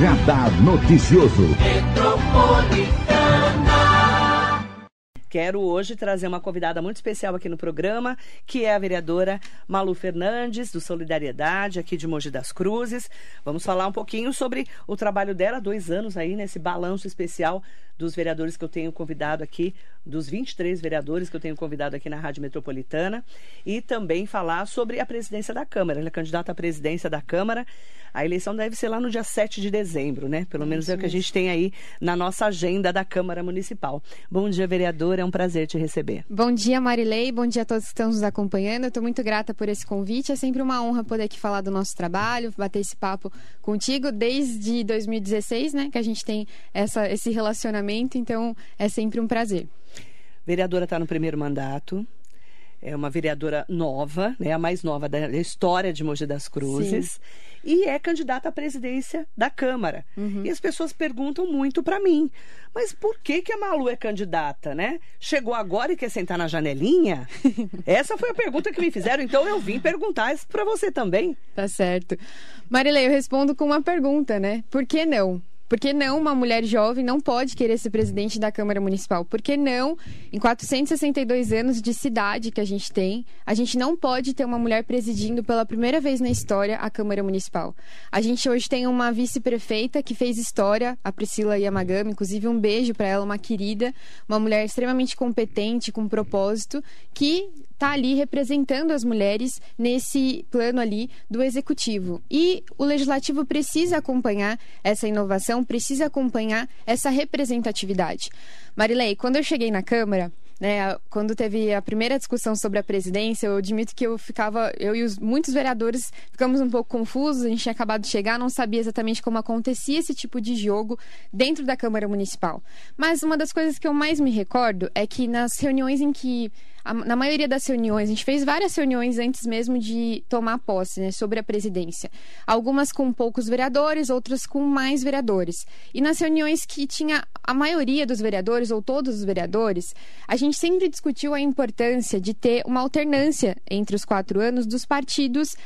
Radar Noticioso. Quero hoje trazer uma convidada muito especial aqui no programa, que é a vereadora Malu Fernandes, do Solidariedade, aqui de Mogi das Cruzes. Vamos falar um pouquinho sobre o trabalho dela, dois anos aí, nesse balanço especial dos vereadores que eu tenho convidado aqui, dos 23 vereadores que eu tenho convidado aqui na Rádio Metropolitana, e também falar sobre a presidência da Câmara. Ela é candidata à presidência da Câmara. A eleição deve ser lá no dia 7 de dezembro, né? Pelo menos é o que a gente tem aí na nossa agenda da Câmara Municipal. Bom dia, vereadora, é um prazer te receber. Bom dia, Marilei, bom dia a todos que estão nos acompanhando. Eu estou muito grata por esse convite. É sempre uma honra poder aqui falar do nosso trabalho, bater esse papo contigo desde 2016, né? Que a gente tem essa, esse relacionamento então é sempre um prazer. Vereadora está no primeiro mandato, é uma vereadora nova, né, a mais nova da história de Mogi das Cruzes, Sim. E é candidata à presidência da Câmara. Uhum. E as pessoas perguntam muito para mim, mas por que que a Malu é candidata, né? Chegou agora e quer sentar na janelinha? Essa foi a pergunta que me fizeram, então eu vim perguntar isso para você também. Tá certo. Marilei, eu respondo com uma pergunta, né? Por que não? Por que não uma mulher jovem não pode querer ser presidente da Câmara Municipal? Por que não, em 462 anos de cidade que a gente tem, a gente não pode ter uma mulher presidindo pela primeira vez na história a Câmara Municipal? A gente hoje tem uma vice-prefeita que fez história, a Priscila Yamagami, inclusive um beijo para ela, uma querida, uma mulher extremamente competente, com propósito, que está ali representando as mulheres nesse plano ali do executivo. E o legislativo precisa acompanhar essa inovação, precisa acompanhar essa representatividade. Marilei, quando eu cheguei na Câmara, né, quando teve a primeira discussão sobre a presidência, eu admito que eu ficava, eu e os muitos vereadores ficamos um pouco confusos, a gente tinha acabado de chegar, não sabia exatamente como acontecia esse tipo de jogo dentro da Câmara Municipal. Mas uma das coisas que eu mais me recordo é que nas reuniões em que na maioria das reuniões, a gente fez várias reuniões antes mesmo de tomar posse, né, sobre a presidência. Algumas com poucos vereadores, outras com mais vereadores. E nas reuniões que tinha a maioria dos vereadores, ou todos os vereadores, a gente sempre discutiu a importância de ter uma alternância entre os quatro anos dos partidos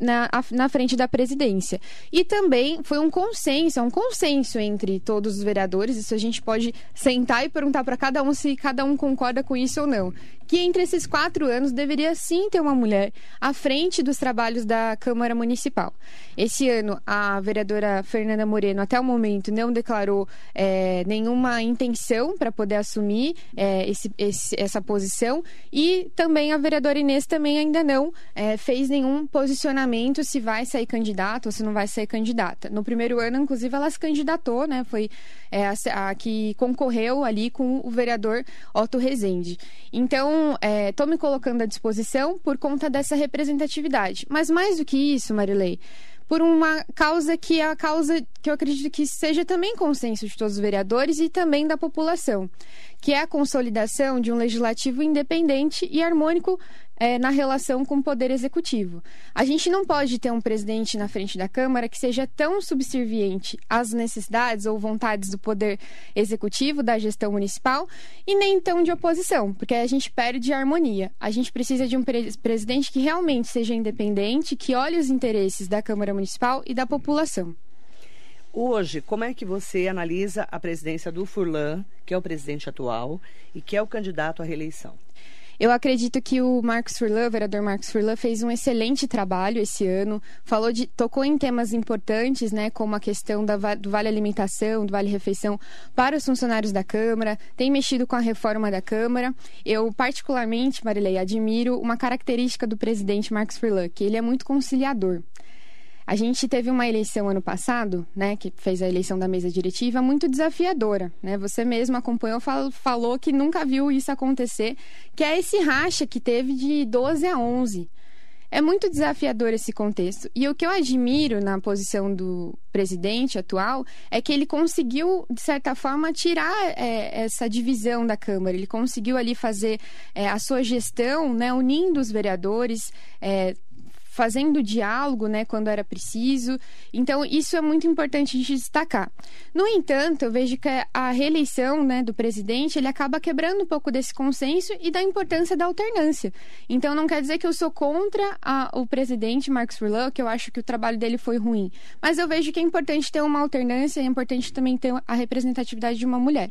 na, na frente da presidência. E também foi um consenso, é um consenso entre todos os vereadores, isso a gente pode sentar e perguntar para cada um se cada um concorda com isso ou não que entre esses quatro anos deveria sim ter uma mulher à frente dos trabalhos da Câmara Municipal. Esse ano, a vereadora Fernanda Moreno, até o momento, não declarou é, nenhuma intenção para poder assumir é, esse, esse, essa posição e também a vereadora Inês também ainda não é, fez nenhum posicionamento se vai sair candidata ou se não vai sair candidata. No primeiro ano, inclusive, ela se candidatou, né? Foi é, a, a que concorreu ali com o vereador Otto Rezende. Então, estou é, me colocando à disposição por conta dessa representatividade. Mas mais do que isso, Marilei, por uma causa que é a causa que eu acredito que seja também consenso de todos os vereadores e também da população, que é a consolidação de um legislativo independente e harmônico é, na relação com o poder executivo. A gente não pode ter um presidente na frente da Câmara que seja tão subserviente às necessidades ou vontades do poder executivo, da gestão municipal, e nem tão de oposição, porque a gente perde harmonia. A gente precisa de um pre presidente que realmente seja independente, que olhe os interesses da Câmara Municipal e da população. Hoje, como é que você analisa a presidência do Furlan, que é o presidente atual e que é o candidato à reeleição? Eu acredito que o Marcos Furlan, o vereador Marcos Furlan, fez um excelente trabalho esse ano. Falou de, tocou em temas importantes, né, como a questão da, do vale alimentação, do vale refeição para os funcionários da Câmara. Tem mexido com a reforma da Câmara. Eu particularmente, Marilei, admiro uma característica do presidente Marcos Furlan, que ele é muito conciliador. A gente teve uma eleição ano passado, né, que fez a eleição da mesa diretiva, muito desafiadora, né? Você mesmo acompanhou, falou que nunca viu isso acontecer, que é esse racha que teve de 12 a 11. É muito desafiador esse contexto. E o que eu admiro na posição do presidente atual é que ele conseguiu, de certa forma, tirar é, essa divisão da Câmara. Ele conseguiu ali fazer é, a sua gestão, né, unindo os vereadores, é, fazendo diálogo, né, quando era preciso. Então, isso é muito importante de destacar. No entanto, eu vejo que a reeleição, né, do presidente, ele acaba quebrando um pouco desse consenso e da importância da alternância. Então, não quer dizer que eu sou contra a, o presidente Marcos Furlan, que eu acho que o trabalho dele foi ruim, mas eu vejo que é importante ter uma alternância, é importante também ter a representatividade de uma mulher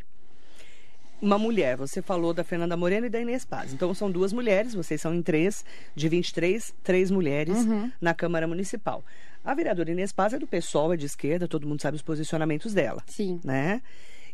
uma mulher. Você falou da Fernanda Moreno e da Inês Paz. Então são duas mulheres, vocês são em três, de 23, três mulheres uhum. na Câmara Municipal. A vereadora Inês Paz é do PSOL, é de esquerda, todo mundo sabe os posicionamentos dela. Sim. Né?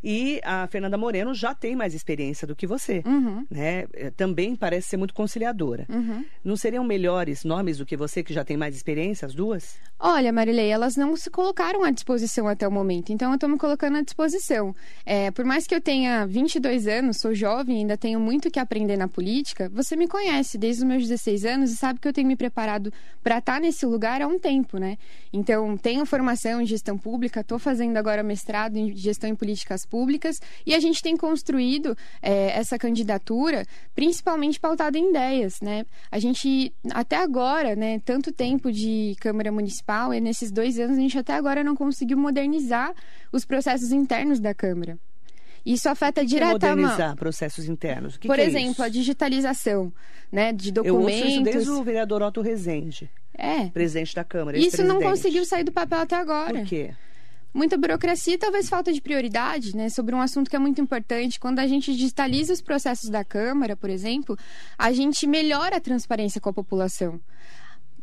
E a Fernanda Moreno já tem mais experiência do que você, uhum. né? É, também parece ser muito conciliadora. Uhum. Não seriam melhores nomes do que você, que já tem mais experiência, as duas? Olha, Marilei, elas não se colocaram à disposição até o momento, então eu estou me colocando à disposição. É, por mais que eu tenha 22 anos, sou jovem, ainda tenho muito que aprender na política, você me conhece desde os meus 16 anos e sabe que eu tenho me preparado para estar tá nesse lugar há um tempo, né? Então, tenho formação em gestão pública, estou fazendo agora mestrado em gestão em políticas públicas e a gente tem construído é, essa candidatura principalmente pautada em ideias, né? A gente, até agora, né, tanto tempo de Câmara Municipal, e nesses dois anos a gente até agora não conseguiu modernizar os processos internos da Câmara. Isso afeta que diretamente. É modernizar processos internos. Que Por que é exemplo, é a digitalização né, de documentos. Eu ouço isso desde o vereador Otto Rezende. É. Presidente da Câmara. Isso não conseguiu sair do papel até agora. Por quê? Muita burocracia e talvez falta de prioridade, né, sobre um assunto que é muito importante. Quando a gente digitaliza os processos da Câmara, por exemplo, a gente melhora a transparência com a população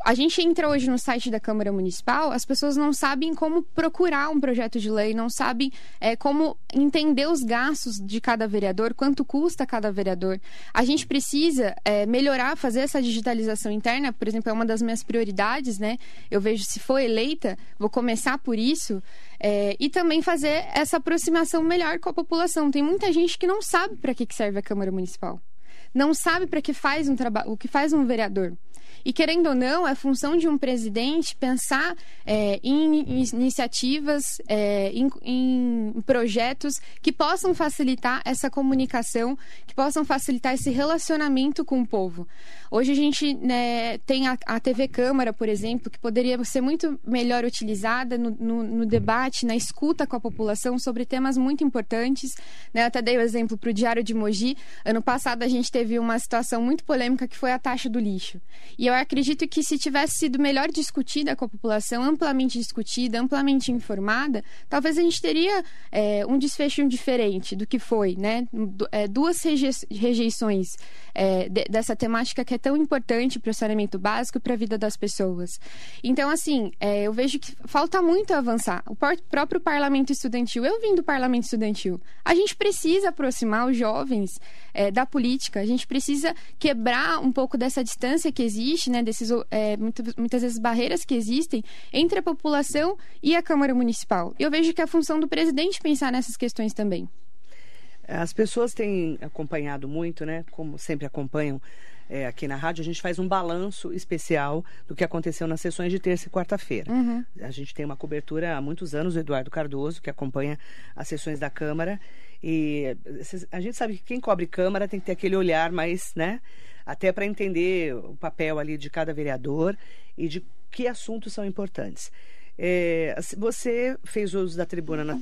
a gente entra hoje no site da Câmara Municipal, as pessoas não sabem como procurar um projeto de lei, não sabem é, como entender os gastos de cada vereador, quanto custa cada vereador. A gente precisa é, melhorar, fazer essa digitalização interna, por exemplo, é uma das minhas prioridades, né? Eu vejo se for eleita, vou começar por isso. É, e também fazer essa aproximação melhor com a população. Tem muita gente que não sabe para que serve a Câmara Municipal. Não sabe para que faz um trabalho, o que faz um vereador. E querendo ou não, é função de um presidente pensar é, em iniciativas, é, em, em, projetos que possam facilitar essa comunicação, que possam facilitar esse relacionamento com o povo. Hoje a gente né, tem a, a, TV Câmara, por exemplo, que poderia ser muito melhor utilizada no, no, no debate, na escuta com a população sobre temas muito importantes. Né? Eu até dei o exemplo para o Diário de Mogi. Ano passado a gente teve uma situação muito polêmica que foi a taxa do lixo. E eu acredito que se tivesse sido melhor discutida com a população, amplamente discutida, amplamente informada, talvez a gente teria é, um desfecho diferente do que foi, né? É, duas rejeições é, de, dessa temática que é tão importante para o saneamento básico e para a vida das pessoas. Então, assim, é, eu vejo que falta muito avançar. O próprio parlamento estudantil, eu vim do parlamento estudantil, a gente precisa aproximar os jovens é, da política, a gente precisa quebrar um pouco dessa distância que existe né, desses, é, muitas, muitas vezes barreiras que existem entre a população e a Câmara Municipal. Eu vejo que é a função do presidente pensar nessas questões também. As pessoas têm acompanhado muito, né? Como sempre acompanham é, aqui na rádio, a gente faz um balanço especial do que aconteceu nas sessões de terça e quarta-feira. Uhum. A gente tem uma cobertura há muitos anos, o Eduardo Cardoso, que acompanha as sessões da Câmara. E a gente sabe que quem cobre Câmara tem que ter aquele olhar mais, né? Até para entender o papel ali de cada vereador e de que assuntos são importantes. É, você fez uso da tribuna na,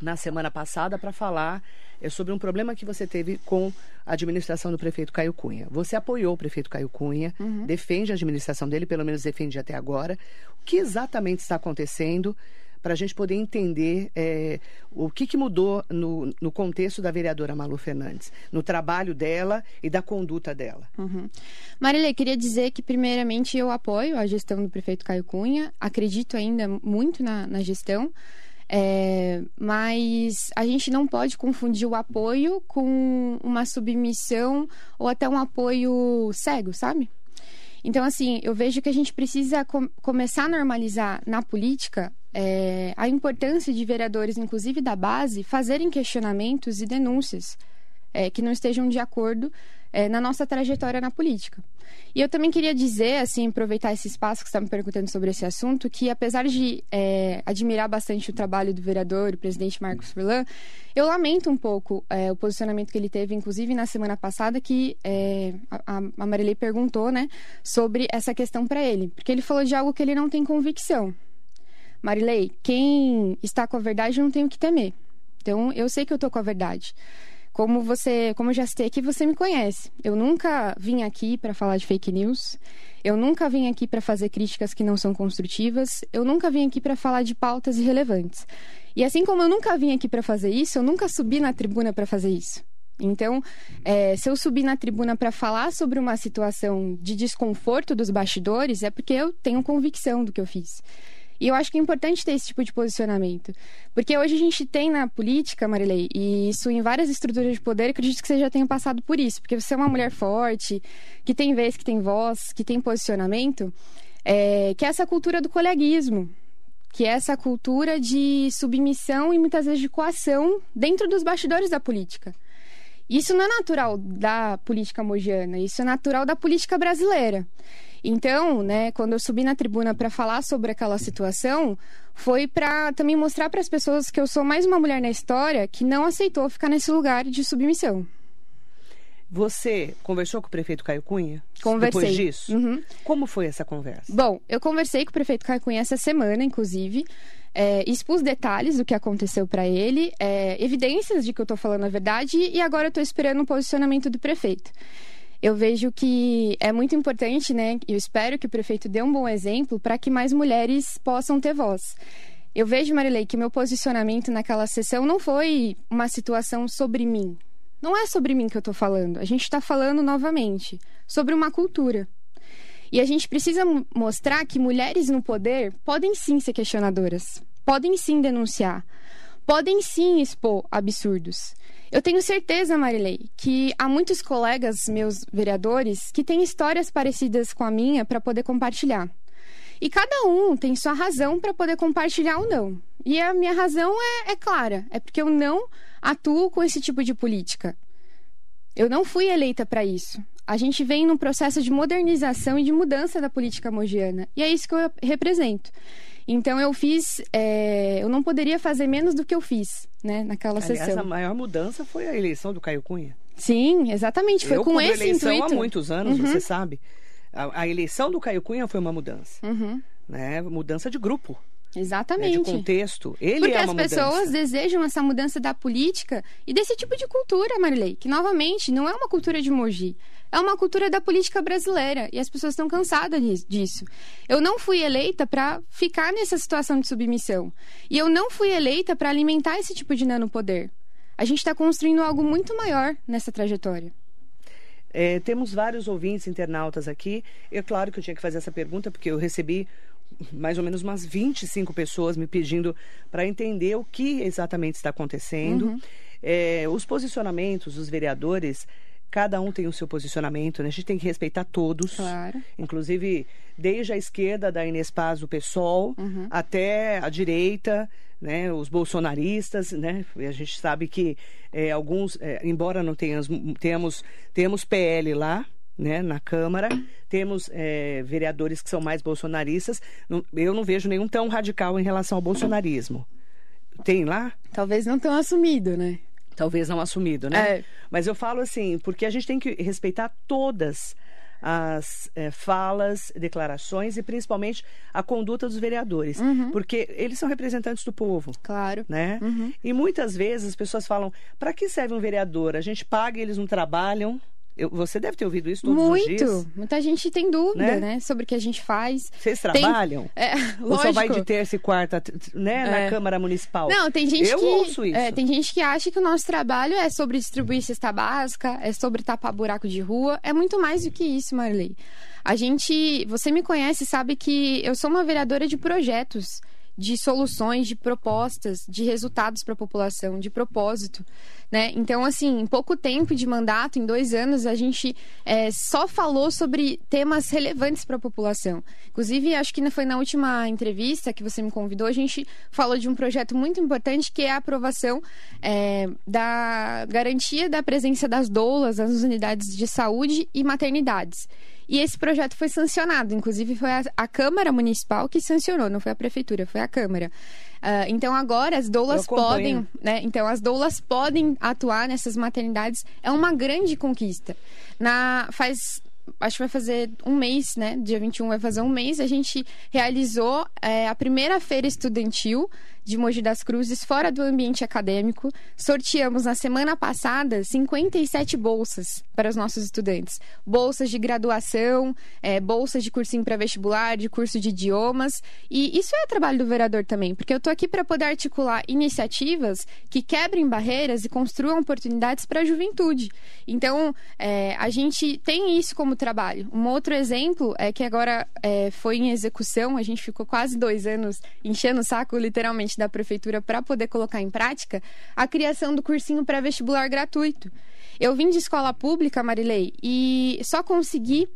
na semana passada para falar é, sobre um problema que você teve com a administração do prefeito Caio Cunha. Você apoiou o prefeito Caio Cunha, uhum. defende a administração dele, pelo menos defende até agora. O que exatamente está acontecendo? Para a gente poder entender é, o que, que mudou no, no, contexto da vereadora Malu Fernandes, no trabalho dela e da conduta dela. Uhum. Marilê, queria dizer que, primeiramente, eu apoio a gestão do prefeito Caio Cunha, acredito ainda muito na, na gestão. É, mas a gente não pode confundir o apoio com uma submissão ou até um apoio cego, sabe? Então, assim, eu vejo que a gente precisa com começar a normalizar na política é, a importância de vereadores, inclusive da base, fazerem questionamentos e denúncias é, que não estejam de acordo é, na nossa trajetória na política. E eu também queria dizer, assim, aproveitar esse espaço que você está me perguntando sobre esse assunto, que apesar de é, admirar bastante o trabalho do vereador, o presidente Marcos Furlan, eu lamento um pouco é, o posicionamento que ele teve, inclusive na semana passada, que é, a, a Marilei perguntou, né, sobre essa questão para ele, porque ele falou de algo que ele não tem convicção. Marilei, quem está com a verdade não tem o que temer. Então, eu sei que eu estou com a verdade. Como você, como eu já citei aqui, você me conhece. Eu nunca vim aqui para falar de fake news. Eu nunca vim aqui para fazer críticas que não são construtivas. Eu nunca vim aqui para falar de pautas irrelevantes. E assim como eu nunca vim aqui para fazer isso, eu nunca subi na tribuna para fazer isso. Então, é, se eu subir na tribuna para falar sobre uma situação de desconforto dos bastidores, é porque eu tenho convicção do que eu fiz. E eu acho que é importante ter esse tipo de posicionamento. Porque hoje a gente tem na política, Marilei, e isso em várias estruturas de poder, acredito que você já tenha passado por isso. Porque você é uma mulher forte, que tem vez, que tem voz, que tem posicionamento, é, que é essa cultura do coleguismo. Que é essa cultura de submissão e muitas vezes de coação dentro dos bastidores da política. Isso não é natural da política mogiana, isso é natural da política brasileira. Então, né, quando eu subi na tribuna para falar sobre aquela situação, foi para também mostrar para as pessoas que eu sou mais uma mulher na história que não aceitou ficar nesse lugar de submissão. Você conversou com o prefeito Caio Cunha? Conversei. Depois disso? Uhum. Como foi essa conversa? Bom, eu conversei com o prefeito Caio Cunha essa semana, inclusive. É, expus detalhes do que aconteceu para ele, é, evidências de que eu estou falando a verdade, e agora eu estou esperando o posicionamento do prefeito eu vejo que é muito importante, né? Eu espero que o prefeito dê um bom exemplo para que mais mulheres possam ter voz. Eu vejo, Marilei, que meu posicionamento naquela sessão não foi uma situação sobre mim. Não é sobre mim que eu estou falando. A gente está falando novamente sobre uma cultura. E a gente precisa mostrar que mulheres no poder podem sim ser questionadoras, podem sim denunciar, podem sim expor absurdos. Eu tenho certeza, Marilei, que há muitos colegas meus vereadores que têm histórias parecidas com a minha para poder compartilhar. E cada um tem sua razão para poder compartilhar ou não. E a minha razão é, é clara: é porque eu não atuo com esse tipo de política. Eu não fui eleita para isso. A gente vem num processo de modernização e de mudança da política mogiana. E é isso que eu represento. Então eu fiz, é, eu não poderia fazer menos do que eu fiz, né, naquela Aliás, sessão. a maior mudança foi a eleição do Caio Cunha. Sim, exatamente, foi eu com esse eleição intuito. há muitos anos, Uhum. você sabe. A, a eleição do Caio Cunha foi uma mudança, Uhum, né? Mudança de grupo, né? de exatamente. contexto. Ele Porque é as pessoas mudança. desejam essa mudança da política e desse tipo de cultura, Marilei, que novamente não é uma cultura de Mogi, é uma cultura da política brasileira e as pessoas estão cansadas disso. Eu não fui eleita para ficar nessa situação de submissão e eu não fui eleita para alimentar esse tipo de nanopoder. A gente está construindo algo muito maior nessa trajetória. É, temos vários ouvintes internautas aqui. É claro que eu tinha que fazer essa pergunta, porque eu recebi mais ou menos umas 25 pessoas me pedindo para entender o que exatamente está acontecendo. Uhum. É, os posicionamentos dos vereadores, cada um tem o seu posicionamento, né? A gente tem que respeitar todos. Claro. Inclusive, desde a esquerda da Inês Paz, o PSOL, Uhum. até a direita, né, os bolsonaristas, né, a gente sabe que é, alguns, é, embora não tenhamos, tenhamos, tenhamos PL lá, né, na Câmara, temos é, vereadores que são mais bolsonaristas, eu não vejo nenhum tão radical em relação ao bolsonarismo. Tem lá? Talvez não tão assumido, né? Talvez não assumido, né? É. Mas eu falo assim, porque a gente tem que respeitar todas as eh, falas, declarações e principalmente a conduta dos vereadores, Uhum. porque eles são representantes do povo. Claro. Né? Uhum. E muitas vezes as pessoas falam: para que serve um vereador? A gente paga, eles não trabalham. Eu- você deve ter ouvido isso todos os Muito. dias. Muita gente tem dúvida, Né? né? Sobre o que a gente faz. Vocês Tem- trabalham? É, Ou só vai lógico. de terça e quarta né, na É. Câmara Municipal? Não, tem gente Eu que ouço isso. é, tem gente que acha que o nosso trabalho é sobre distribuir cesta básica, é sobre tapar buraco de rua, é muito mais do que isso, Marley. A gente, você me conhece, e sabe que eu sou uma vereadora de projetos, de soluções, de propostas, de resultados para a população, de propósito. né? Então, assim, em pouco tempo de mandato, em dois anos, a gente é, só falou sobre temas relevantes para a população. Inclusive, acho que foi na última entrevista que você me convidou, a gente falou de um projeto muito importante que é a aprovação é, da garantia da presença das doulas nas unidades de saúde e maternidades. E esse projeto foi sancionado, inclusive foi a, a Câmara Municipal que sancionou, não foi a Prefeitura, foi a Câmara. Uh, então agora as doulas podem, né? Então as doulas podem atuar nessas maternidades. É uma grande conquista. Na faz acho que vai fazer um mês, né? Dia 21 vai fazer um mês. A gente realizou é, a primeira feira estudantil de Mogi das Cruzes fora do ambiente acadêmico. Sorteamos na semana passada 57 bolsas para os nossos estudantes. Bolsas de graduação, é, bolsas de cursinho pré-vestibular, de curso de idiomas. E isso é trabalho do vereador também, porque eu estou aqui para poder articular iniciativas que quebrem barreiras e construam oportunidades para a juventude. Então, é, a gente tem isso como trabalho. Um outro exemplo é que agora é, foi em execução, a gente ficou quase dois anos enchendo o saco, literalmente da prefeitura para poder colocar em prática a criação do cursinho pré-vestibular gratuito. Eu vim de escola pública, Marilei, e só consegui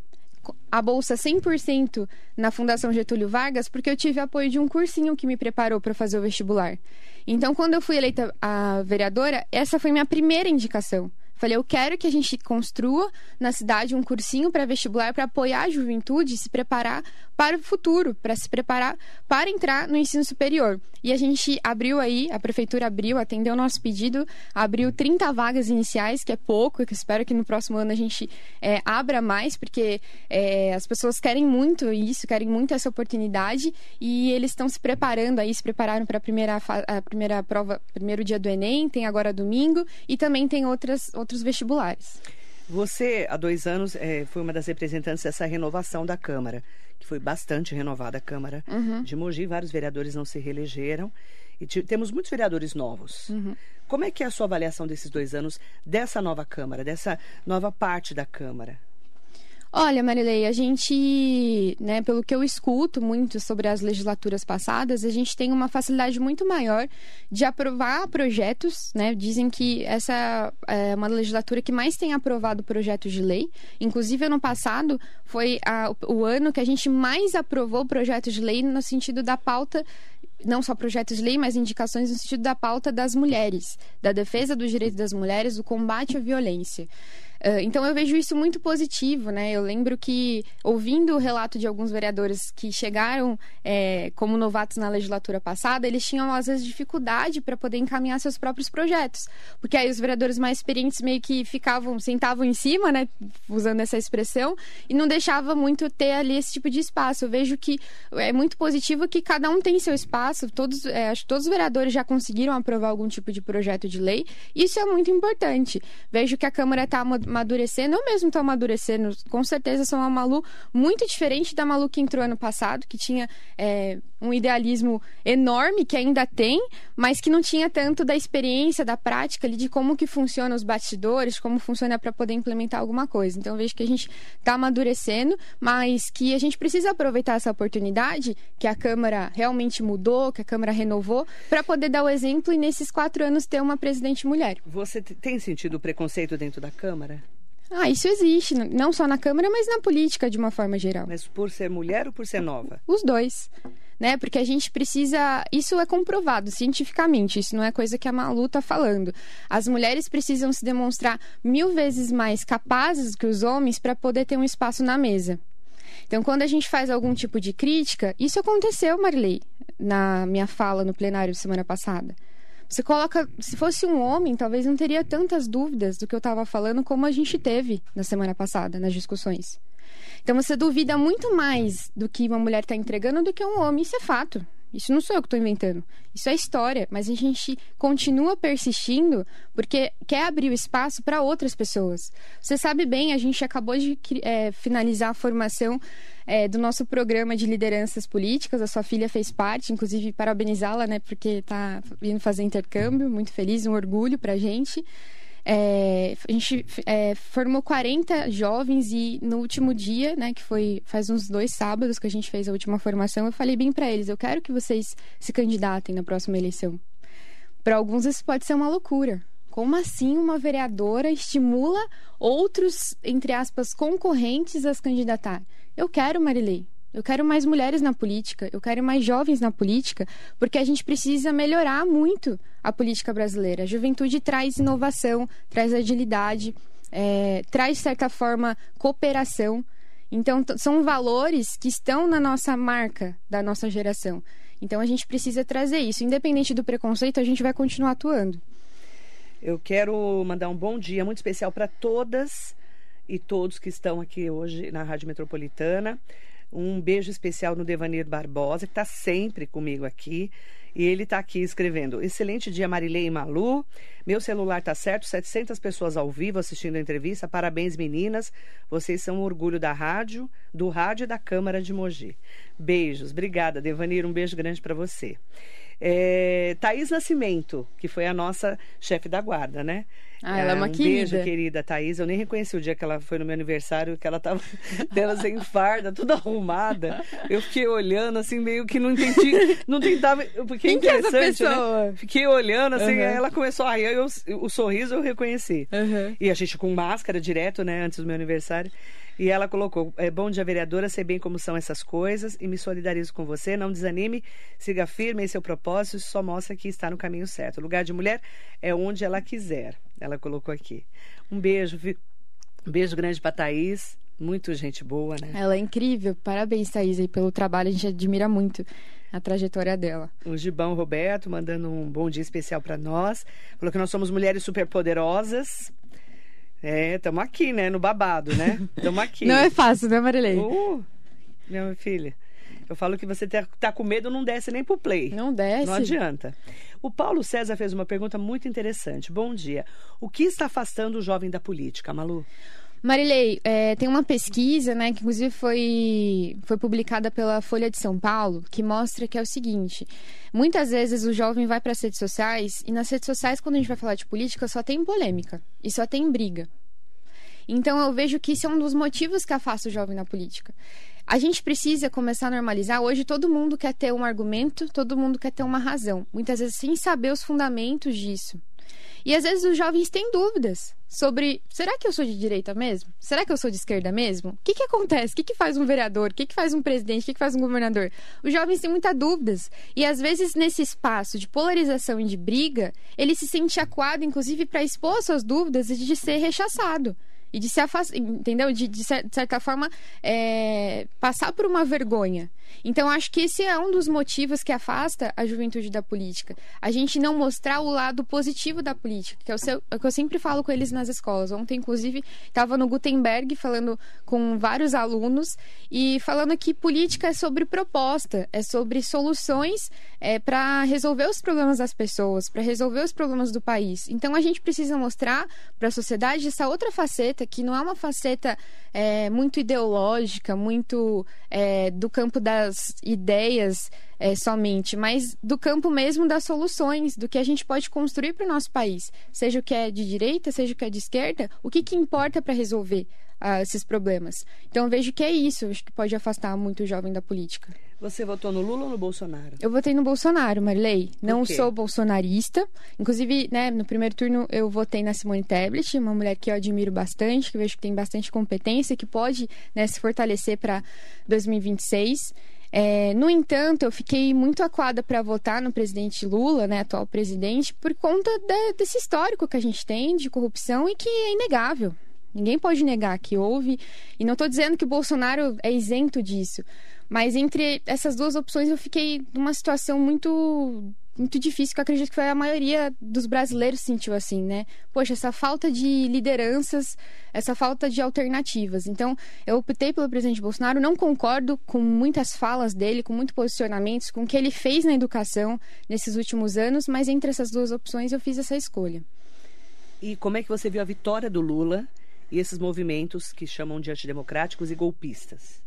a bolsa 100% na Fundação Getúlio Vargas porque eu tive apoio de um cursinho que me preparou para fazer o vestibular. Então, quando eu fui eleita a vereadora, essa foi minha primeira indicação. Falei, eu quero que a gente construa na cidade um cursinho para vestibular para apoiar a juventude se preparar para o futuro, para se preparar para entrar no ensino superior. E a gente abriu aí, a prefeitura abriu, atendeu o nosso pedido, abriu 30 vagas iniciais, que é pouco, que espero que no próximo ano a gente é, abra mais, porque é, as pessoas querem muito isso, querem muito essa oportunidade e eles estão se preparando aí, se prepararam para a primeira, a primeira prova, primeiro dia do Enem, tem agora domingo e também tem outras, outros vestibulares. Você, há dois anos, é, foi uma das representantes dessa renovação da Câmara, que foi bastante renovada a Câmara uhum. de Mogi. Vários vereadores não se reelegeram. E temos muitos vereadores novos. Uhum. Como é que é a sua avaliação desses dois anos dessa nova Câmara, dessa nova parte da Câmara? Olha, Marilei, a gente, né, pelo que eu escuto muito sobre as legislaturas passadas, a gente tem uma facilidade muito maior de aprovar projetos, né? Dizem que essa é uma legislatura que mais tem aprovado projetos de lei. Inclusive, ano passado foi a, o ano que a gente mais aprovou projetos de lei no sentido da pauta não só projetos de lei, mas indicações no sentido da pauta das mulheres, da defesa dos direitos das mulheres, do combate à violência. Uh, então eu vejo isso muito positivo, né? Eu lembro que, ouvindo o relato de alguns vereadores que chegaram é, como novatos na legislatura passada, eles tinham, às vezes, dificuldade para poder encaminhar seus próprios projetos. Porque aí os vereadores mais experientes meio que ficavam, sentavam em cima, né? Usando essa expressão, e não deixava muito ter ali esse tipo de espaço. Eu vejo que é muito positivo que cada um tem seu espaço. Todos, é, acho que todos os vereadores já conseguiram aprovar algum tipo de projeto de lei. Isso é muito importante. Vejo que a Câmara está amadurecendo, eu mesmo estou amadurecendo. Com certeza sou uma Malu muito diferente da Malu que entrou ano passado, que tinha é, um idealismo enorme, que ainda tem, mas que não tinha tanto da experiência, da prática ali, de como que funciona os bastidores, como funciona para poder implementar alguma coisa. Então vejo que a gente está amadurecendo, mas que a gente precisa aproveitar essa oportunidade que a Câmara realmente mudou, que a Câmara renovou, para poder dar o exemplo e nesses quatro anos ter uma presidente mulher. Você tem sentido preconceito dentro da Câmara? Ah, isso existe, não só na Câmara, mas na política de uma forma geral. Mas por ser mulher ou por ser nova? Os dois. Né? Porque a gente precisa. Isso é comprovado cientificamente, isso não é coisa que a Malu está falando. As mulheres precisam se demonstrar mil vezes mais capazes que os homens para poder ter um espaço na mesa. Então, quando a gente faz algum tipo de crítica, isso aconteceu, Marley, na minha fala no plenário semana passada. Você coloca. Se fosse um homem, talvez não teria tantas dúvidas do que eu estava falando como a gente teve na semana passada, nas discussões. Então você duvida muito mais do que uma mulher está entregando do que um homem, isso é fato. Isso não sou eu que estou inventando. Isso é história. Mas a gente continua persistindo porque quer abrir o espaço para outras pessoas. Você sabe bem, a gente acabou de é, finalizar a formação é, do nosso programa de lideranças políticas. A sua filha fez parte, inclusive parabenizá-la, né? Porque está vindo fazer intercâmbio. Muito feliz, um orgulho para a gente. É, a gente é, formou 40 jovens e no último dia, né, que foi faz uns dois sábados que a gente fez a última formação, eu falei bem para eles: eu quero que vocês se candidatem na próxima eleição. Para alguns isso pode ser uma loucura, Como assim uma vereadora estimula outros, entre aspas, concorrentes a se candidatar? Eu quero, Marilei. Eu quero mais mulheres na política, eu quero mais jovens na política, porque a gente precisa melhorar muito a política brasileira. A juventude traz inovação, traz agilidade, é, traz, de certa forma, cooperação. Então, são valores que estão na nossa marca da nossa geração. Então, a gente precisa trazer isso. Independente do preconceito, a gente vai continuar atuando. Eu quero mandar um bom dia muito especial para todas e todos que estão aqui hoje na Rádio Metropolitana. Um beijo especial no Devanir Barbosa, que está sempre comigo aqui. E ele está aqui escrevendo: Excelente dia, Marilei e Malu. Meu celular está certo, 700 pessoas ao vivo assistindo a entrevista. Parabéns, meninas. Vocês são o orgulho da rádio, do rádio e da Câmara de Mogi. Beijos. Obrigada, Devanir. Um beijo grande para você. É, Thaís Nascimento, que foi a nossa chefe da guarda, né? Ah, ela é uma um querida. beijo, querida Thaís. Eu nem reconheci o dia que ela foi no meu aniversário, que ela tava dela sem farda, toda arrumada. Eu fiquei olhando, assim, meio que não entendi, não tentava. Porque Quem que é essa interessante, pessoa? né? Fiquei olhando, assim, Uhum. ela começou a rir, eu, o sorriso eu reconheci. Uhum. E a gente com máscara direto, né, antes do meu aniversário. E ela colocou: é, Bom dia, vereadora, sei bem como são essas coisas e me solidarizo com você. Não desanime, siga firme em seu propósito, isso só mostra que está no caminho certo. O lugar de mulher é onde ela quiser. Ela colocou aqui. Um beijo, um beijo grande para Thaís. Muito gente boa, né? Ela é incrível. Parabéns, Thaís, aí, pelo trabalho. A gente admira muito a trajetória dela. O Gibão Roberto mandando um bom dia especial para nós. Falou que nós somos mulheres superpoderosas. É, estamos aqui, né? No babado, né? Estamos aqui. Não é fácil, né, Marilei? Uh, minha filha, eu falo que você tá, tá com medo, não desce nem pro play. Não desce. Não adianta. O Paulo César fez uma pergunta muito interessante. Bom dia. O que está afastando o jovem da política, Malu? Marilei, é, tem uma pesquisa, né, que inclusive foi, foi publicada pela Folha de São Paulo, que mostra que é o seguinte: muitas vezes o jovem vai para as redes sociais e nas redes sociais, quando a gente vai falar de política, só tem polêmica e só tem briga. Então eu vejo que isso é um dos motivos que afasta o jovem na política. A gente precisa começar a normalizar. Hoje todo mundo quer ter um argumento, todo mundo quer ter uma razão. Muitas vezes sem saber os fundamentos disso. E às vezes os jovens têm dúvidas sobre: será que eu sou de direita mesmo? Será que eu sou de esquerda mesmo? O que, que acontece? O que, que faz um vereador? O que, que faz um presidente? O que, que faz um governador? Os jovens têm muitas dúvidas. E às vezes, nesse espaço de polarização e de briga, ele se sente acuado, inclusive, para expor suas dúvidas e de ser rechaçado. E de se afastar, entendeu? De, de cer- de certa forma, é, passar por uma vergonha. Então, acho que esse é um dos motivos que afasta a juventude da política. A gente não mostrar o lado positivo da política, que é o, seu- é que eu sempre falo com eles nas escolas. Ontem, inclusive, estava no Gutenberg falando com vários alunos e falando que política é sobre proposta, é sobre soluções é, para resolver os problemas das pessoas, para resolver os problemas do país. Então, a gente precisa mostrar para a sociedade essa outra faceta, que não é uma faceta é, muito ideológica, muito é, do campo das ideias é, somente, mas do campo mesmo das soluções, do que a gente pode construir para o nosso país. Seja o que é de direita, seja o que é de esquerda, o que, que importa para resolver ah, esses problemas. Então, vejo que é isso, acho que pode afastar muito o jovem da política. Você votou no Lula ou no Bolsonaro? Eu votei no Bolsonaro, Marilei. Não sou bolsonarista. Inclusive, né, no primeiro turno eu votei na Simone Tebet, uma mulher que eu admiro bastante, que vejo que tem bastante competência, que pode né, se fortalecer para 2026. É, no entanto, eu fiquei muito acuada para votar no presidente Lula, né, atual presidente, por conta de- desse histórico que a gente tem de corrupção e que é inegável. Ninguém pode negar que houve. E não estou dizendo que o Bolsonaro é isento disso. Mas entre essas duas opções eu fiquei numa situação muito muito difícil, que eu acredito que foi a maioria dos brasileiros sentiu assim, né? Poxa, essa falta de lideranças, essa falta de alternativas. Então, eu optei pelo presidente Bolsonaro, não concordo com muitas falas dele, com muitos posicionamentos, com o que ele fez na educação nesses últimos anos, mas entre essas duas opções eu fiz essa escolha. E como é que você viu a vitória do Lula e esses movimentos que chamam de antidemocráticos e golpistas?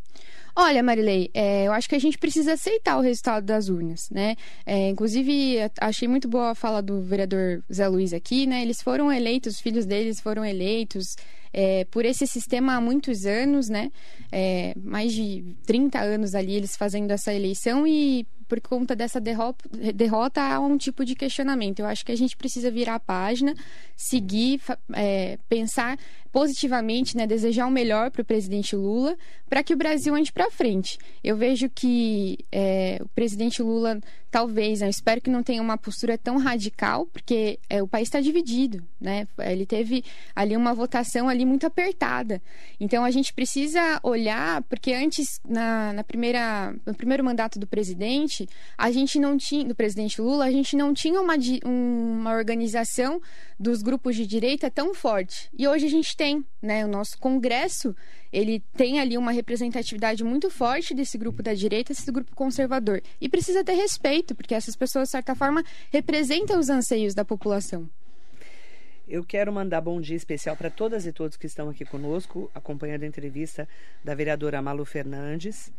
Olha, Marilei, é, eu acho que a gente precisa aceitar o resultado das urnas, né? É, inclusive, achei muito boa a fala do vereador Zé Luiz aqui, né? Eles foram eleitos, os filhos deles foram eleitos é, por esse sistema há muitos anos, né? É, mais de 30 anos ali eles fazendo essa eleição e por conta dessa derrota, há um tipo de questionamento. Eu acho que a gente precisa virar a página, seguir, é, pensar positivamente, né, desejar o melhor para o presidente Lula, para que o Brasil ande para frente. Eu vejo que é, o presidente Lula, talvez, né, espero que não tenha uma postura tão radical, porque é, o país está dividido, né? Ele teve ali uma votação ali muito apertada. Então a gente precisa olhar, porque antes na, na primeira, no primeiro mandato do presidente, a gente não tinha, do presidente Lula, a gente não tinha uma, uma organização dos grupos de direita tão forte. E hoje a gente tem, né? O nosso Congresso, ele tem ali uma representatividade muito forte desse grupo da direita, desse grupo conservador. E precisa ter respeito, porque essas pessoas, de certa forma, representam os anseios da população. Eu quero mandar bom dia especial para todas e todos que estão aqui conosco, acompanhando a entrevista da vereadora Malu Fernandes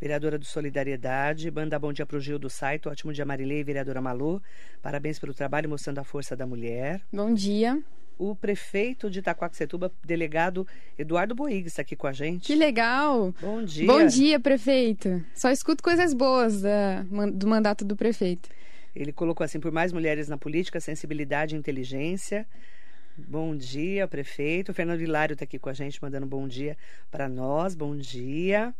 vereadora do Solidariedade. Manda bom dia para o Gil do site. Ótimo dia, Marilei, vereadora Malu. Parabéns pelo trabalho mostrando a força da mulher. Bom dia. O prefeito de Itaquaquecetuba, delegado Eduardo Boig, está aqui com a gente. Que legal! Bom dia. Bom dia, prefeito. Só escuto coisas boas da, do mandato do prefeito. Ele colocou assim: por mais mulheres na política, sensibilidade e inteligência. Bom dia, prefeito. O Fernando Hilário está aqui com a gente, mandando bom dia para nós. Bom dia.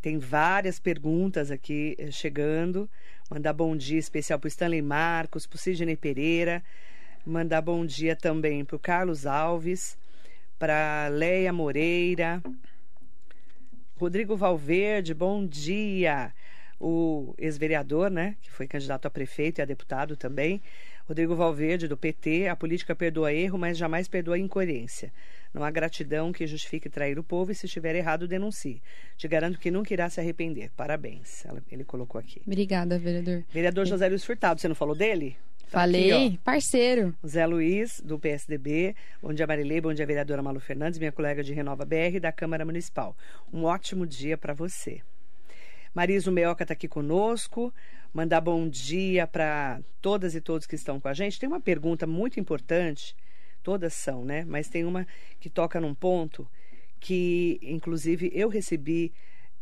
Tem várias perguntas aqui eh, chegando. Mandar bom dia especial para o Stanley Marcos, para o Sidney Pereira. Mandar bom dia também para o Carlos Alves, para Leia Moreira. Rodrigo Valverde, bom dia. O ex-vereador, né, que foi candidato a prefeito e a deputado também. Rodrigo Valverde, do PT. A política perdoa erro, mas jamais perdoa incoerência. Não há gratidão que justifique trair o povo e se estiver errado, denuncie. Te garanto que nunca irá se arrepender. Parabéns. ele colocou aqui. Obrigada, vereador. Vereador José Luiz Furtado, você não falou dele? Tá Falei, aqui, parceiro. Zé Luiz, do PSDB. Bom dia, Marilei. Bom dia, vereadora Malu Fernandes, minha colega de Renova BR da Câmara Municipal. Um ótimo dia para você. Marisa Meoca está aqui conosco. Mandar bom dia para todas e todos que estão com a gente. Tem uma pergunta muito importante todas são, né? Mas tem uma que toca num ponto que, inclusive, eu recebi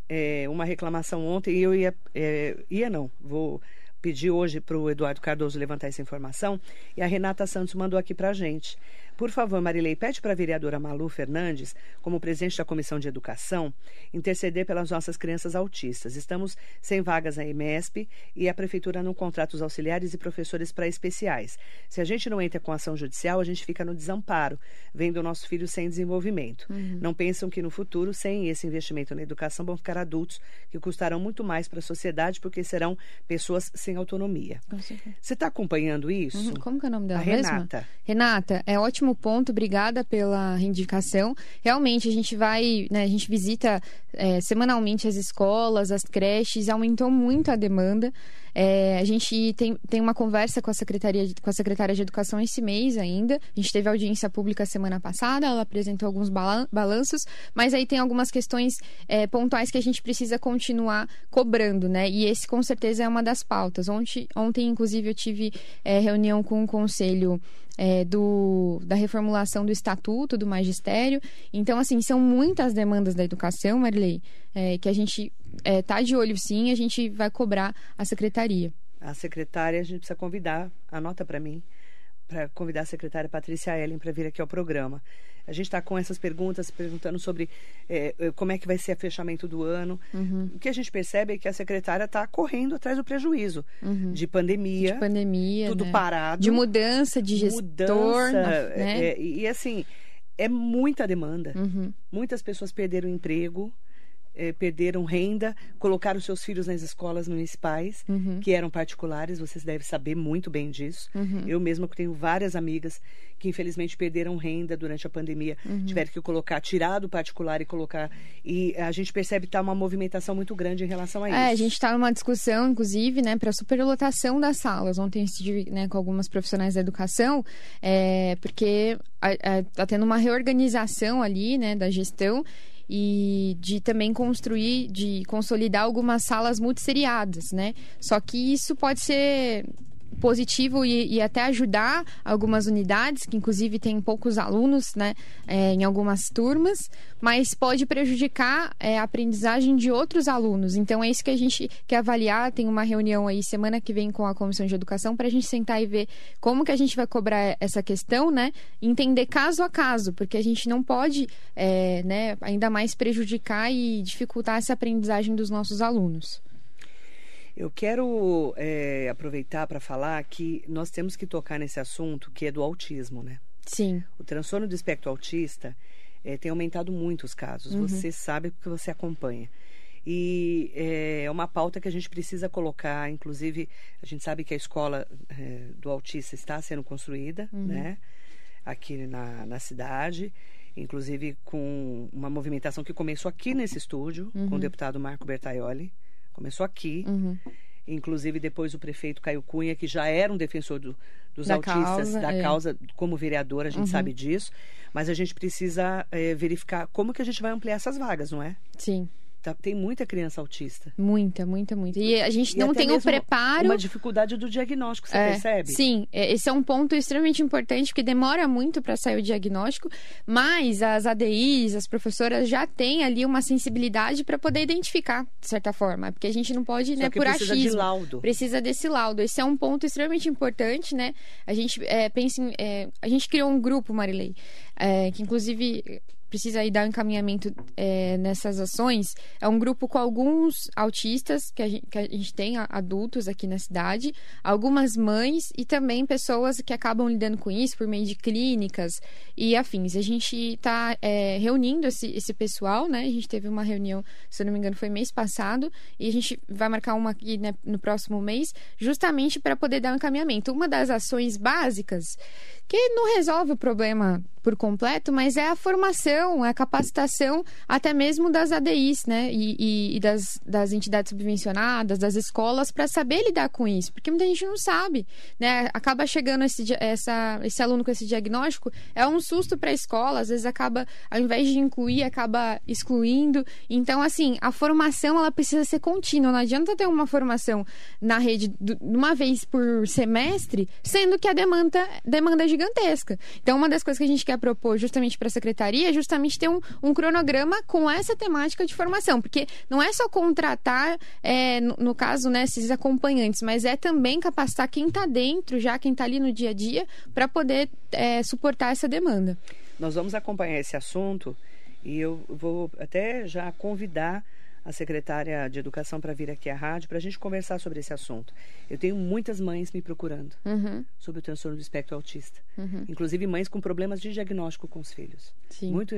é, uma reclamação ontem e eu ia, é, ia não, vou pedir hoje para o Eduardo Cardoso levantar essa informação e a Renata Santos mandou aqui para a gente. Por favor, Marilei, pede para a vereadora Malu Fernandes, como presidente da Comissão de Educação, interceder pelas nossas crianças autistas. Estamos sem vagas na EMESP e a Prefeitura não contrata os auxiliares e professores para especiais. Se a gente não entra com ação judicial, a gente fica no desamparo, vendo o nosso filho sem desenvolvimento. Uhum. Não pensam que no futuro, sem esse investimento na educação, vão ficar adultos que custarão muito mais para a sociedade, porque serão pessoas sem autonomia. Você está acompanhando isso? Uhum. Como que é o nome dela? A Renata. Renata, é ótimo ótimo ponto, obrigada pela reivindicação. Realmente, a gente vai, né, a gente visita é, semanalmente as escolas, as creches, aumentou muito a demanda. É, a gente tem, tem uma conversa com a, secretaria, com a secretária de Educação esse mês ainda. A gente teve audiência pública semana passada, ela apresentou alguns balanços, mas aí tem algumas questões é, pontuais que a gente precisa continuar cobrando, né? E esse com certeza é uma das pautas. Ontem, ontem inclusive, eu tive é, reunião com o conselho é, do, da reformulação do estatuto do magistério. Então, assim, são muitas demandas da educação, Marilei, é, que a gente está é, de olho sim, a gente vai cobrar a secretaria. A secretária, a gente precisa convidar, anota para mim, para convidar a secretária Patrícia Ellen para vir aqui ao programa. A gente está com essas perguntas, perguntando sobre é, é, como é que vai ser o fechamento do ano. Uhum. O que a gente percebe é que a secretária está correndo atrás do prejuízo uhum. de pandemia. De pandemia. Tudo né? parado. De mudança de gestor. Mudança, né? É, e assim, é muita demanda. Uhum. Muitas pessoas perderam o emprego é, perderam renda, colocaram seus filhos nas escolas municipais, uhum. que eram particulares, vocês devem saber muito bem disso. Uhum. Eu mesma tenho várias amigas que infelizmente perderam renda durante a pandemia, uhum. tiveram que colocar, tirar do particular e colocar. E a gente percebe que está uma movimentação muito grande em relação a isso. É, a gente está numa discussão, inclusive, né, para a superlotação das salas. Ontem estive né, com algumas profissionais da educação, é, porque está tendo uma reorganização ali né, da gestão e de também construir, de consolidar algumas salas multisseriadas, né? Só que isso pode ser positivo e, e, até ajudar algumas unidades, que inclusive tem poucos alunos né, é, em algumas turmas, mas pode prejudicar é, a aprendizagem de outros alunos. Então é isso que a gente quer avaliar. Tem uma reunião aí semana que vem com a Comissão de Educação para a gente sentar e ver como que a gente vai cobrar essa questão, né? Entender caso a caso, porque a gente não pode é, né, ainda mais prejudicar e dificultar essa aprendizagem dos nossos alunos. Eu quero é, aproveitar para falar que nós temos que tocar nesse assunto que é do autismo, né? Sim. O transtorno do espectro autista é, tem aumentado muito os casos. Uhum. Você sabe porque você acompanha. E é, é uma pauta que a gente precisa colocar, inclusive, a gente sabe que a escola é, do autista está sendo construída, uhum. né? Aqui na, na cidade inclusive com uma movimentação que começou aqui nesse estúdio, uhum. com o uhum. deputado Marco Bertaioli. Começou aqui. Uhum. Inclusive, depois o prefeito Caio Cunha, que já era um defensor do, dos da autistas, causa, da é. causa, como vereador, a gente uhum. sabe disso. Mas a gente precisa é, verificar como que a gente vai ampliar essas vagas, não é? Sim. Tá, tem muita criança autista. Muita, muita, muita. E a gente e não tem o preparo. Uma dificuldade do diagnóstico, você é, percebe? Sim, é, esse é um ponto extremamente importante, porque demora muito para sair o diagnóstico, mas as ADIs, as professoras já têm ali uma sensibilidade para poder identificar, de certa forma. Porque a gente não pode, Só né, por precisa achismo. De laudo. Precisa desse laudo. Esse é um ponto extremamente importante, né? A gente é, pensa em. É, a gente criou um grupo, Marilei, é, que inclusive precisa aí dar um encaminhamento é, nessas ações é um grupo com alguns autistas que a gente, que a gente tem adultos aqui na cidade, algumas mães e também pessoas que acabam lidando com isso por meio de clínicas e afins. A gente está é, reunindo esse, esse pessoal, né? A gente teve uma reunião, se eu não me engano, foi mês passado e a gente vai marcar uma aqui né, no próximo mês, justamente para poder dar um encaminhamento. Uma das ações básicas que não resolve o problema por completo, mas é a formação, é a capacitação até mesmo das ADIs, né? E, e, e das, das entidades subvencionadas, das escolas, para saber lidar com isso. Porque muita gente não sabe, né? Acaba chegando esse, essa, esse aluno com esse diagnóstico, é um susto para a escola, às vezes acaba, ao invés de incluir, acaba excluindo. Então, assim, a formação ela precisa ser contínua. Não adianta ter uma formação na rede de uma vez por semestre, sendo que a demanda, demanda é gigantesca. Então, uma das coisas que a gente quer propor justamente para a secretaria é justamente ter um, um, cronograma com essa temática de formação, porque não é só contratar, é, no, no, caso, né, esses acompanhantes, mas é também capacitar quem está dentro, já quem está ali no dia a dia, para poder é, suportar essa demanda. Nós vamos acompanhar esse assunto e eu vou até já convidar a secretária de Educação para vir aqui à rádio para a gente conversar sobre esse assunto. Eu tenho muitas mães me procurando uhum. sobre o transtorno do espectro autista. Uhum. Inclusive mães com problemas de diagnóstico com os filhos. Sim. Muito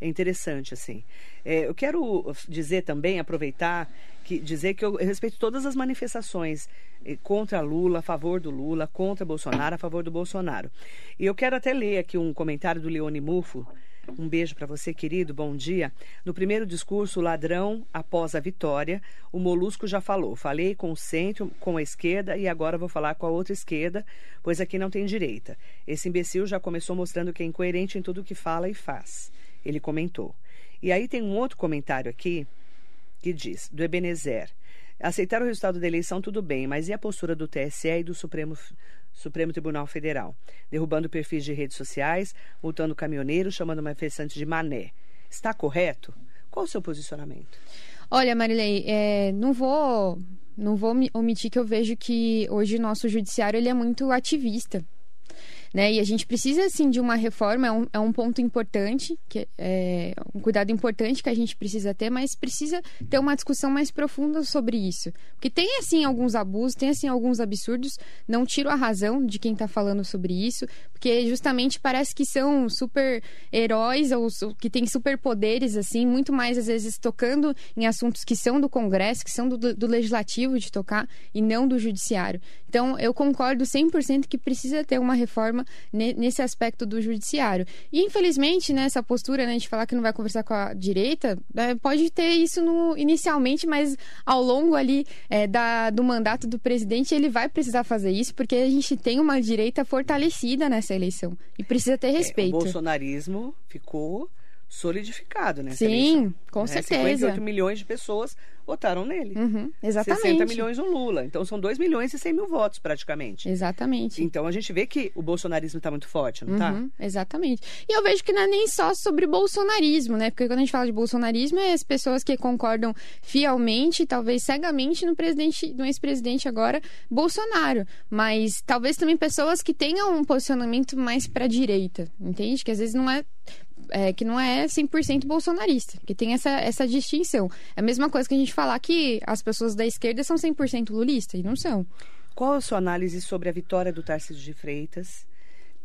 é interessante, assim. É, eu quero dizer também, aproveitar, que, dizer que eu respeito todas as manifestações eh, contra Lula, a favor do Lula, contra Bolsonaro, a favor do Bolsonaro. E eu quero até ler aqui um comentário do Leone Mufo, um beijo para você, querido. Bom dia. No primeiro discurso, ladrão, após a vitória, o Molusco já falou. Falei com o centro, com a esquerda e agora vou falar com a outra esquerda, pois aqui não tem direita. Esse imbecil já começou mostrando que é incoerente em tudo que fala e faz. Ele comentou. E aí tem um outro comentário aqui que diz, do Ebenezer. Aceitar o resultado da eleição, tudo bem, mas e a postura do TSE e do Supremo Supremo Tribunal Federal, derrubando perfis de redes sociais, multando caminhoneiros, chamando manifestantes de mané. Está correto? Qual o seu posicionamento? Olha, Marilei, é, não vou não vou omitir que eu vejo que hoje o nosso judiciário ele é muito ativista né? E a gente precisa, assim, de uma reforma, é um, é um ponto importante, que é um cuidado importante que a gente precisa ter, mas precisa ter uma discussão mais profunda sobre isso. Porque tem, assim, alguns abusos, tem, assim, alguns absurdos, não tiro a razão de quem está falando sobre isso, porque justamente parece que são super heróis ou que têm superpoderes, assim, muito mais, às vezes, tocando em assuntos que são do Congresso, que são do, do Legislativo de tocar, e não do Judiciário. Então, eu concordo 100% que precisa ter uma reforma nesse aspecto do judiciário. E, infelizmente, né, essa postura né, de falar que não vai conversar com a direita, né, pode ter isso no, inicialmente, mas ao longo ali é, da, do mandato do presidente, ele vai precisar fazer isso, porque a gente tem uma direita fortalecida nessa eleição e precisa ter respeito. É, o bolsonarismo ficou solidificado nessa Sim, eleição. com né? certeza. 58 milhões de pessoas votaram nele. Uhum, exatamente. 60 milhões no Lula. Então são 2 milhões e 100 mil votos, praticamente. Exatamente. Então a gente vê que o bolsonarismo está muito forte, não está? Uhum, exatamente. E eu vejo que não é nem só sobre bolsonarismo, né? Porque quando a gente fala de bolsonarismo, é as pessoas que concordam fielmente, talvez cegamente, no presidente, no ex-presidente agora, Bolsonaro. Mas talvez também pessoas que tenham um posicionamento mais para a direita, entende? Que às vezes não é é, que não é 100% bolsonarista, que tem essa, essa distinção. É a mesma coisa que a gente falar que as pessoas da esquerda são 100% lulistas, e não são. Qual a sua análise sobre a vitória do Tarcísio de Freitas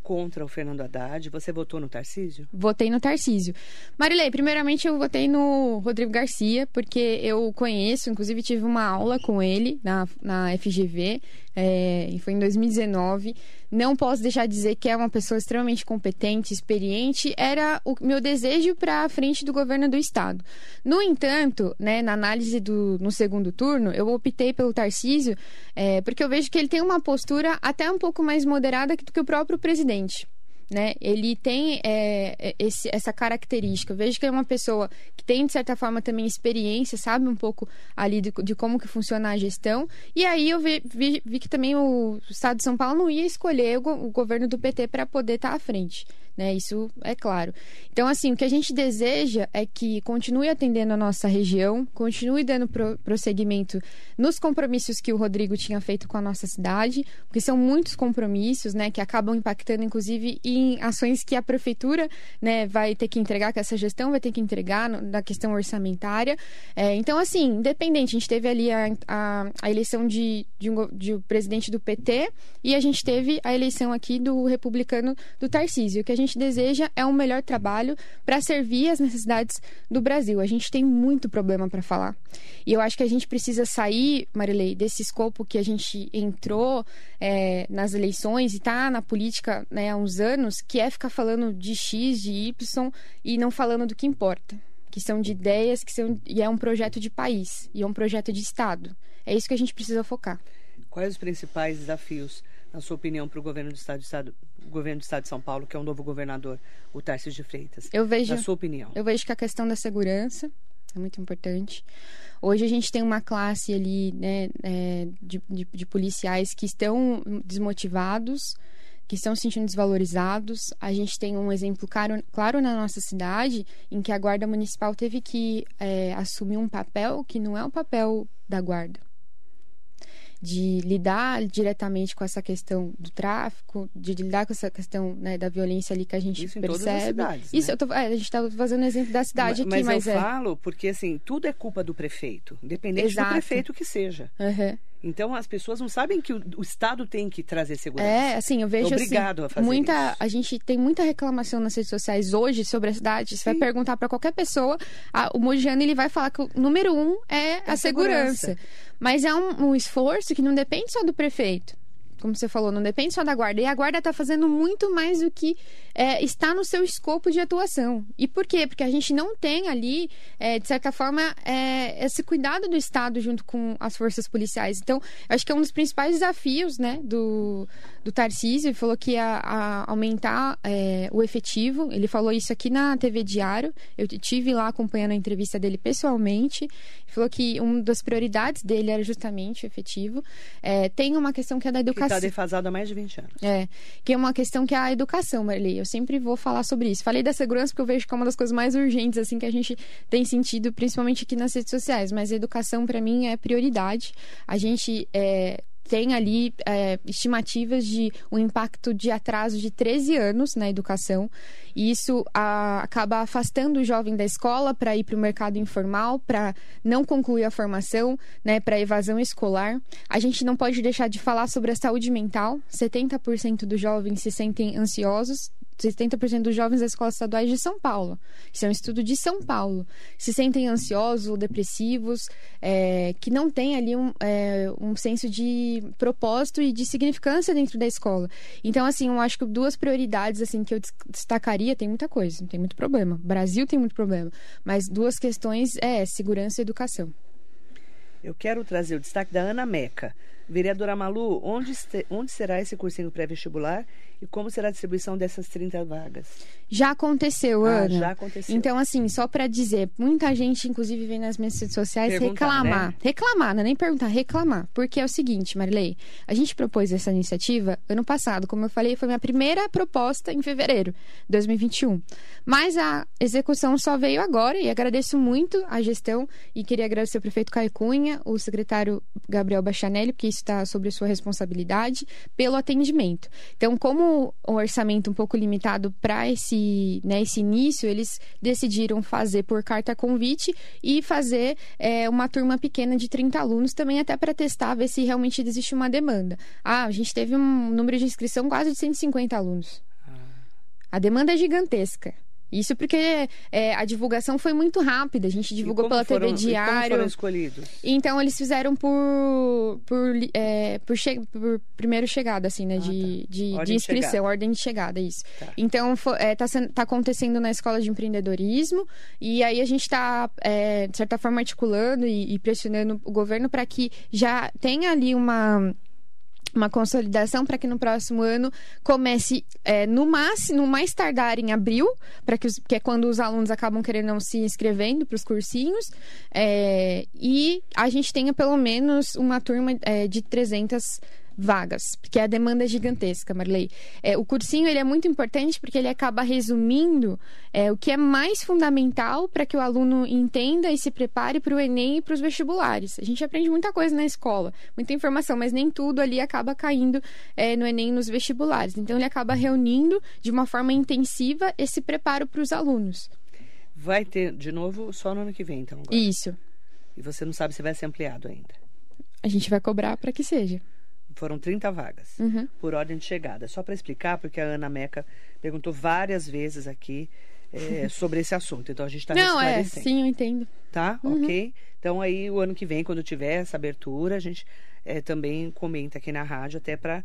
contra o Fernando Haddad? Você votou no Tarcísio? Votei no Tarcísio. Marilei, primeiramente eu votei no Rodrigo Garcia, porque eu conheço, inclusive tive uma aula com ele na, na FGV, é, e foi em 2019. Não posso deixar de dizer que é uma pessoa extremamente competente, experiente. Era o meu desejo para a frente do governo do estado. No entanto, né, na análise do no segundo turno, eu optei pelo Tarcísio é, porque eu vejo que ele tem uma postura até um pouco mais moderada do que o próprio presidente né? Ele tem é, esse, essa característica. Vejo que é uma pessoa que tem, de certa forma, também experiência, sabe um pouco ali de, de como que funciona a gestão. E aí eu vi, vi, vi, que também o Estado de São Paulo não ia escolher o, o governo do PT para poder estar tá à frente. Né? Isso é claro. Então, assim, o que a gente deseja é que continue atendendo a nossa região, continue dando pro, prosseguimento nos compromissos que o Rodrigo tinha feito com a nossa cidade, porque são muitos compromissos, né, que acabam impactando, inclusive, em ações que a prefeitura, né, vai ter que entregar, que essa gestão vai ter que entregar no, na questão orçamentária. É, então, assim, independente, a gente teve ali a, a, a eleição de, de, um, de um presidente do PT e a gente teve a eleição aqui do republicano do Tarcísio. Que a gente gente deseja é um melhor trabalho para servir as necessidades do Brasil. A gente tem muito problema para falar. E eu acho que a gente precisa sair, Marilei, desse escopo que a gente entrou é, nas eleições e está na política né, há uns anos, que é ficar falando de X, de Y e não falando do que importa. Que são de ideias, que são, e é um projeto de país, e é um projeto de Estado. É isso que a gente precisa focar. Quais os principais desafios na sua opinião, para o governo do estado, estado, governo do estado de São Paulo, que é o novo governador, o Tarcísio de Freitas? Eu vejo, na sua opinião. Eu vejo que a questão da segurança é muito importante. Hoje a gente tem uma classe ali né, é, de, de, de policiais que estão desmotivados, que estão se sentindo desvalorizados. A gente tem um exemplo claro, claro na nossa cidade em que a Guarda Municipal teve que é, assumir um papel que não é o papel da Guarda de lidar diretamente com essa questão do tráfico, de lidar com essa questão né, da violência ali que a gente Isso percebe. Em cidades, Isso né? eu tô, é, a gente está fazendo exemplo da cidade mas, aqui, mas, mas eu é. falo porque assim tudo é culpa do prefeito, independente Exato. do prefeito que seja. Uhum. Então as pessoas não sabem que o, o, Estado tem que trazer segurança. É, assim, eu vejo é obrigado assim, a fazer muita, isso. a gente tem muita reclamação nas redes sociais hoje sobre a cidade. Você vai perguntar para qualquer pessoa, a, o Mogiano ele vai falar que o número um é, é a segurança. segurança. Mas é um, um esforço que não depende só do prefeito como você falou, não depende só da guarda. E a guarda está fazendo muito mais do que é, está no seu escopo de atuação. E por quê? Porque a gente não tem ali, é, de certa forma, é, esse cuidado do Estado junto com as forças policiais. Então, acho que é um dos principais desafios né, do, do Tarcísio. Ele falou que ia a aumentar é, o efetivo. Ele falou isso aqui na TV Diário. Eu tive lá acompanhando a entrevista dele pessoalmente. Ele falou que uma das prioridades dele era justamente o efetivo. É, tem uma questão que é da educação está defasado há mais de 20 anos. É, que é uma questão que é a educação, Marli. Sempre vou falar sobre isso. Falei da segurança porque eu vejo que é uma das coisas mais urgentes assim que a gente tem sentido, principalmente aqui nas redes sociais. Mas a educação, para mim, é prioridade. A gente é, tem ali é, estimativas de um impacto de atraso de 13 anos na educação. E isso a, acaba afastando o jovem da escola para ir para o mercado informal, para não concluir a formação, né, para evasão escolar. A gente não pode deixar de falar sobre a saúde mental. 70% dos jovens se sentem ansiosos, 70% dos jovens das escolas estaduais de São Paulo. Isso é um estudo de São Paulo. Se sentem ansiosos, depressivos, é, que não têm ali um, é, um senso de propósito e de significância dentro da escola. Então, assim, eu acho que duas prioridades assim que eu destacaria, tem muita coisa, tem muito problema. O Brasil tem muito problema. Mas duas questões é segurança e educação. Eu quero trazer o destaque da Ana Meca Vereadora Malu, onde, onde será esse cursinho pré-vestibular e como será a distribuição dessas 30 vagas? Já aconteceu, Ah, Ana. já aconteceu. Então, assim, só pra dizer, muita gente, inclusive, vem nas minhas redes sociais Perguntar, reclamar. né? Reclamar, não é nem perguntar, reclamar. Porque é o seguinte, Marilei, a gente propôs essa iniciativa ano passado, como eu falei, foi minha primeira proposta em fevereiro de 2021. Mas a execução só veio agora e agradeço muito a gestão e queria agradecer o prefeito Caio Cunha, o secretário Gabriel Bachanelli, porque isso está sobre sua responsabilidade, pelo atendimento. Então, como o orçamento um pouco limitado para esse, né, esse início, eles decidiram fazer por carta convite e fazer é, uma turma pequena de 30 alunos também até para testar, ver se realmente existe uma demanda. Ah, a gente teve um número de inscrição quase de 150 alunos. A demanda é gigantesca. Isso porque é, a divulgação foi muito rápida. A gente divulgou pela foram- TV e Como Diário. foram escolhidos? Então eles fizeram por por, é, por, che- por primeiro chegada, assim, né? Ah, de, tá. de, de inscrição, chegada. ordem de chegada, isso. Tá. Então fo- é, tá, tá acontecendo na escola de empreendedorismo e aí a gente está, é, de certa forma, articulando e, e pressionando o governo para que já tenha ali uma uma consolidação para que no próximo ano comece é, no máximo, mais tardar em abril, para que, que é quando os alunos acabam querendo não se inscrevendo para os cursinhos, é, e a gente tenha pelo menos uma turma é, de 300 vagas, porque a demanda é gigantesca, Marley. É, o cursinho ele é muito importante porque ele acaba resumindo é, o que é mais fundamental para que o aluno entenda e se prepare para o Enem e para os vestibulares. A gente aprende muita coisa na escola, muita informação, mas nem tudo ali acaba caindo é, no Enem e nos vestibulares. Então ele acaba reunindo de uma forma intensiva esse preparo para os alunos. Vai ter de novo só no ano que vem, então. Agora. Isso. E você não sabe se vai ser ampliado ainda. A gente vai cobrar para que seja. Foram 30 vagas Uhum. por ordem de chegada. Só para explicar, porque a Ana Meca perguntou várias vezes aqui é, sobre esse assunto. Então a gente está Não, é, sim, eu entendo. Tá? Uhum. Ok? Então aí o ano que vem, quando tiver essa abertura, a gente eh, também comenta aqui na rádio, até para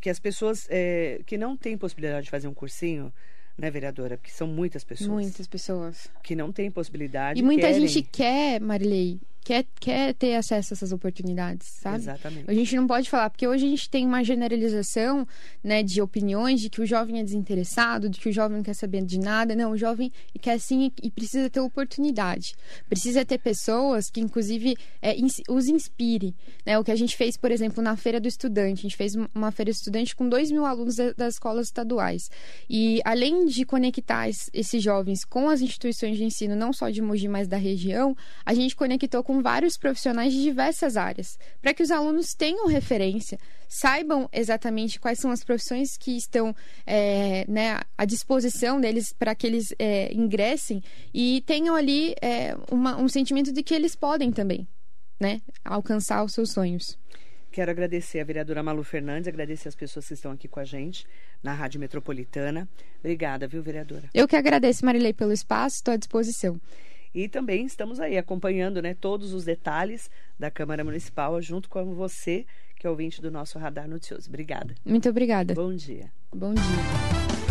que as pessoas eh, que não têm possibilidade de fazer um cursinho, né, vereadora? Porque são muitas pessoas Muitas pessoas. que não têm possibilidade. E muita querem. gente quer, Marilei, quer, quer ter acesso a essas oportunidades, sabe? Exatamente. A gente não pode falar, porque hoje a gente tem uma generalização né, de opiniões de que o jovem é desinteressado, de que o jovem não quer saber de nada. Não, o jovem quer sim e precisa ter oportunidade. Precisa ter pessoas que, inclusive, é, os inspire. Né? O que a gente fez, por exemplo, na Feira do Estudante. A gente fez um- uma Feira do Estudante com 2 mil alunos da- das escolas estaduais. E além de conectar es- esses jovens com as instituições de ensino, não só de Mogi, mas da região, a gente conectou com vários profissionais de diversas áreas, para que os alunos tenham referência, saibam exatamente quais são as profissões que estão é, né, à disposição deles para que eles é, ingressem e tenham ali é, uma- um sentimento de que eles podem também né, alcançar os seus sonhos. Quero agradecer a vereadora Malu Fernandes, agradecer as pessoas que estão aqui com a gente na Rádio Metropolitana. Obrigada, viu, vereadora? Eu que agradeço, Marilei, pelo espaço, estou à disposição. E também estamos aí acompanhando né, todos os detalhes da Câmara Municipal junto com você, que é ouvinte do nosso Radar Noticioso. Obrigada. Muito obrigada. Bom dia. Bom dia.